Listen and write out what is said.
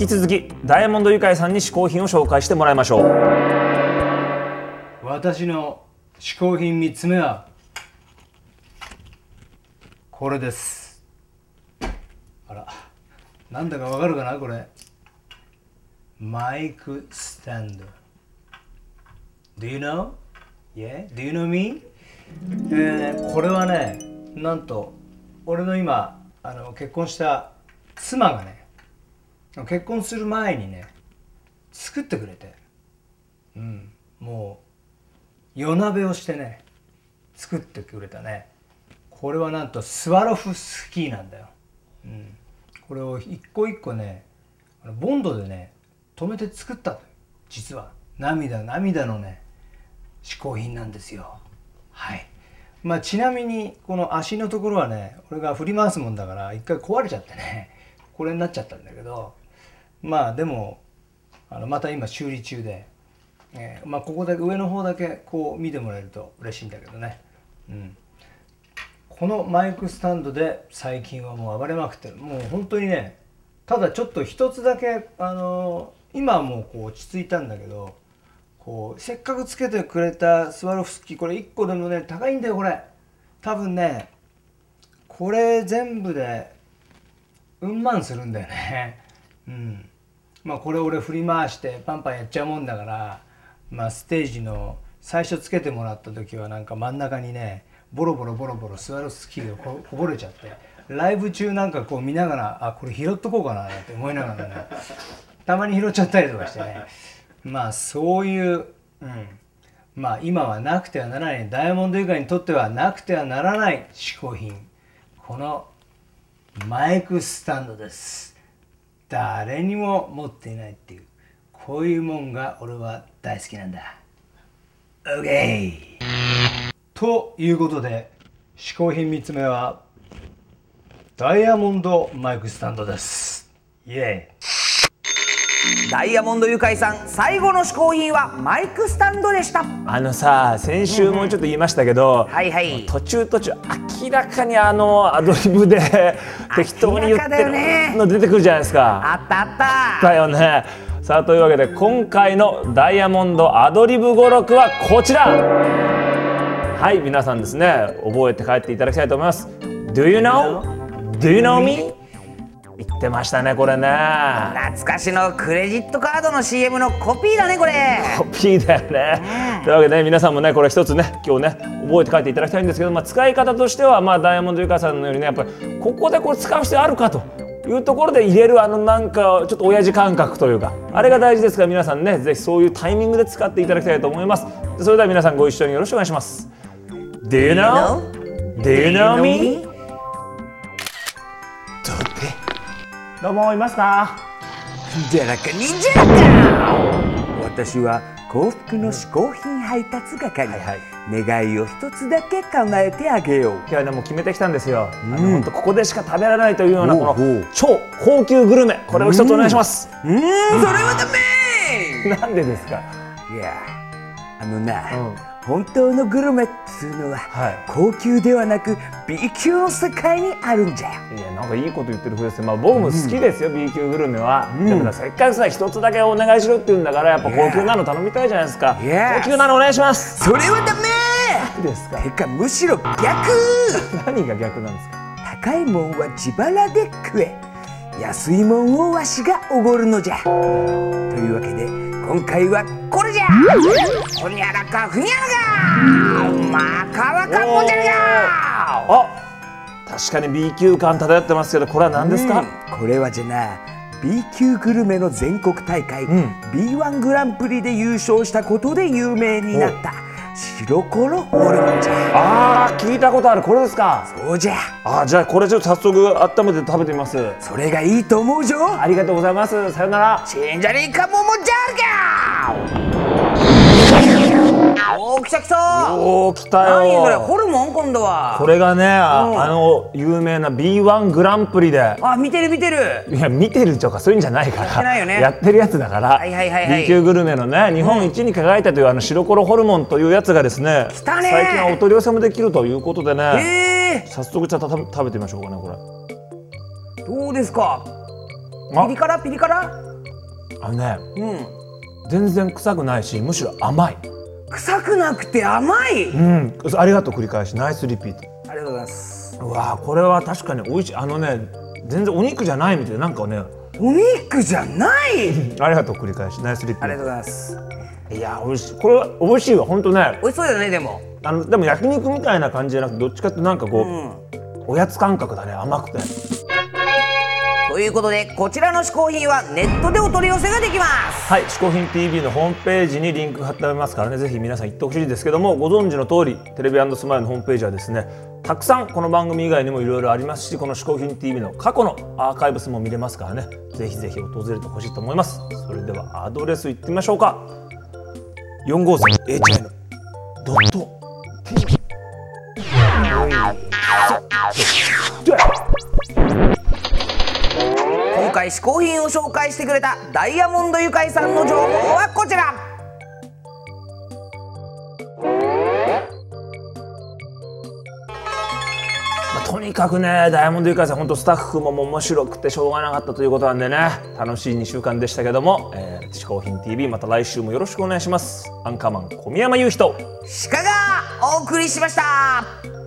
き続きダイヤモンドユカイさんに試行品を紹介してもらいましょう私の嗜好品3つ目はこれですあらなんだかわかるかなこれマイクスタンド Do you know? Yeah? Do you know me? えーこれはねなんと俺の今あの結婚した妻がね結婚する前にね作ってくれて。うん。もう夜鍋をしてね作ってくれたね。これはなんとスワロフスキーなんだよ、うん、これを一個一個ねボンドでね止めて作ったと実は。涙涙のね嗜好品なんですよ。はい。まあちなみにこの足のところはね俺が振り回すもんだから一回壊れちゃってね。これになっちゃったんだけどまあでもあのまた今修理中で、えーまあここだけ上の方だけこう見てもらえると嬉しいんだけどね、うん、このマイクスタンドで最近はもう暴れまくってる。もう本当にねただちょっと一つだけあの今はもうこう落ち着いたんだけどこうせっかくつけてくれたスワロフスキーこれ1個でもね高いんだよこれ。多分ねこれ全部でうん万するんだよね。うん。まあこれ俺振り回してパンパンやっちゃうもんだからまあステージの最初つけてもらった時はなんか真ん中にねボロボロボロボロスワロフスキーがこぼれちゃってライブ中なんかこう見ながらあこれ拾っとこうかななんて思いながらね たまに拾っちゃったりとかしてね。まあそういう、うん、まあ今はなくてはならない。ダイヤモンド以外にとってはなくてはならない嗜好品。このマイクスタンドです。誰にも持っていないっていうこういうもんが俺は大好きなんだ。OK ということで試行品3つ目はダイヤモンドマイクスタンドです。イエーイダイヤモンドユカイさん最後の嗜好品はマイクスタンドでしたあのさ先週もちょっと言いましたけど、はいはい途中途中明らかにあのアドリブで 適当に言ってるの出てくるじゃないですか。あったあっただよね。さあというわけで今回のダイヤモンドアドリブ語録はこちらはい皆さんですね覚えて帰っていただきたいと思います Do you know? Do you know me? 言ってましたねこれね懐かしのクレジットカードの CM のコピーだねこれコピーだよね。というわけで、ね、皆さんもねこれ一つね今日ね覚えて帰っていただきたいんですけど、まあ、使い方としては、まあ、ダイヤモンドユカさんのようにねやっぱりここでこれ使う必要あるかというところで入れるあのなんかちょっと親父感覚というかあれが大事ですから皆さんねぜひそういうタイミングで使っていただきたいと思います。それでは皆さんご一緒によろしくお願いします。Do you know? Do you know me? どうもいますかじゃらか忍者だ私は幸福の嗜好品配達係、願いを一つだけ叶えてあげよう。今日はねもう決めてきたんですよ。あの本当ここでしか食べられないというようなこの超高級グルメ。これを一つお願いします。うーん。それはダメ。なんでですか？いやあのな、うん。本当のグルメっつうのは、はい。高級ではなく B 級の世界にあるんじゃよ。いやなんかいいこと言ってる風ですよ、まあ、僕も好きですよ、B 級グルメは、でもさせっかくさ一つだけお願いしろって言うんだからやっぱ高級なの頼みたいじゃないですか、高級なのお願いします。それはダメ。ですか？てかむしろ逆。何が逆なんですか？高いもんは自腹で食え。安いもんをわしがおごるのじゃ。というわけで今回はこれほにゃらかふにゃらがまかわかもじゃがあ確かに B 級感漂ってますけどこれは何ですか、これはじゃな B 級グルメの全国大会、ん。B1 グランプリで優勝したことで有名になった。白コロホルモンじゃあー聞いたことある。これですか？そうじゃ。あーじゃあこれちょっと早速温めて食べてみます。それがいいと思うぞ。ありがとうございます。さよなら。死んじゃねえかももじゃるかおー来た来た。おお来たよ。何それホルモン？今度は。これがね、あの有名な B1 グランプリで。あ見てる見てる。いや見てるとかそういうんじゃないから。やってるやつだから、はいはいはいはい。B 級グルメのね日本一に輝いたというあの白コロホルモンというやつがですねたね。最近はお取り寄せもできるということでねえ。早速ちょっと食べてみましょうかねこれ。ー、どうですか？あ。ピリ辛？ピリ辛？あのねうん。全然臭くないしむしろ甘い臭くなくて甘い。うん。ありがとう繰り返し。ナイスリピート。ありがとうございます。うわーこれは確かに美味しい。あのね全然お肉じゃないみたい。ななんかね。お肉じゃない。ありがとう繰り返し。ナイスリピーありがとうございます。トいや美味しい。これは美味しいわ本当ね。美味しそうだねでも。あのでも焼肉みたいな感じじゃなくてどっちかってなんかこう、おやつ感覚だね甘くて。ということでこちらの嗜好品はネットでお取り寄せができますはい、嗜好品 TV のホームページにリンク貼ってありますからね、ぜひ皆さん行ってほしいですけども、ご存知の通り、テレビスマイルのホームページはですね、たくさんこの番組以外にもいろいろありますし、この嗜好品 TV の過去のアーカイブスも見れますからね、ぜひぜひ訪れてほしいと思います。それではアドレス行ってみましょうか。450 h i のドット TV。今回嗜好品を紹介してくれたダイヤモンドユカイさんの情報はこちらとにかくね、ダイヤモンドユカイさん、本当スタッフも面白くてしょうがなかったということなんでね、楽しい2週間でしたけども、えー、嗜好品 TV、また来週もよろしくお願いします。アンカーマン、小宮山雄人。鹿がお送りしました「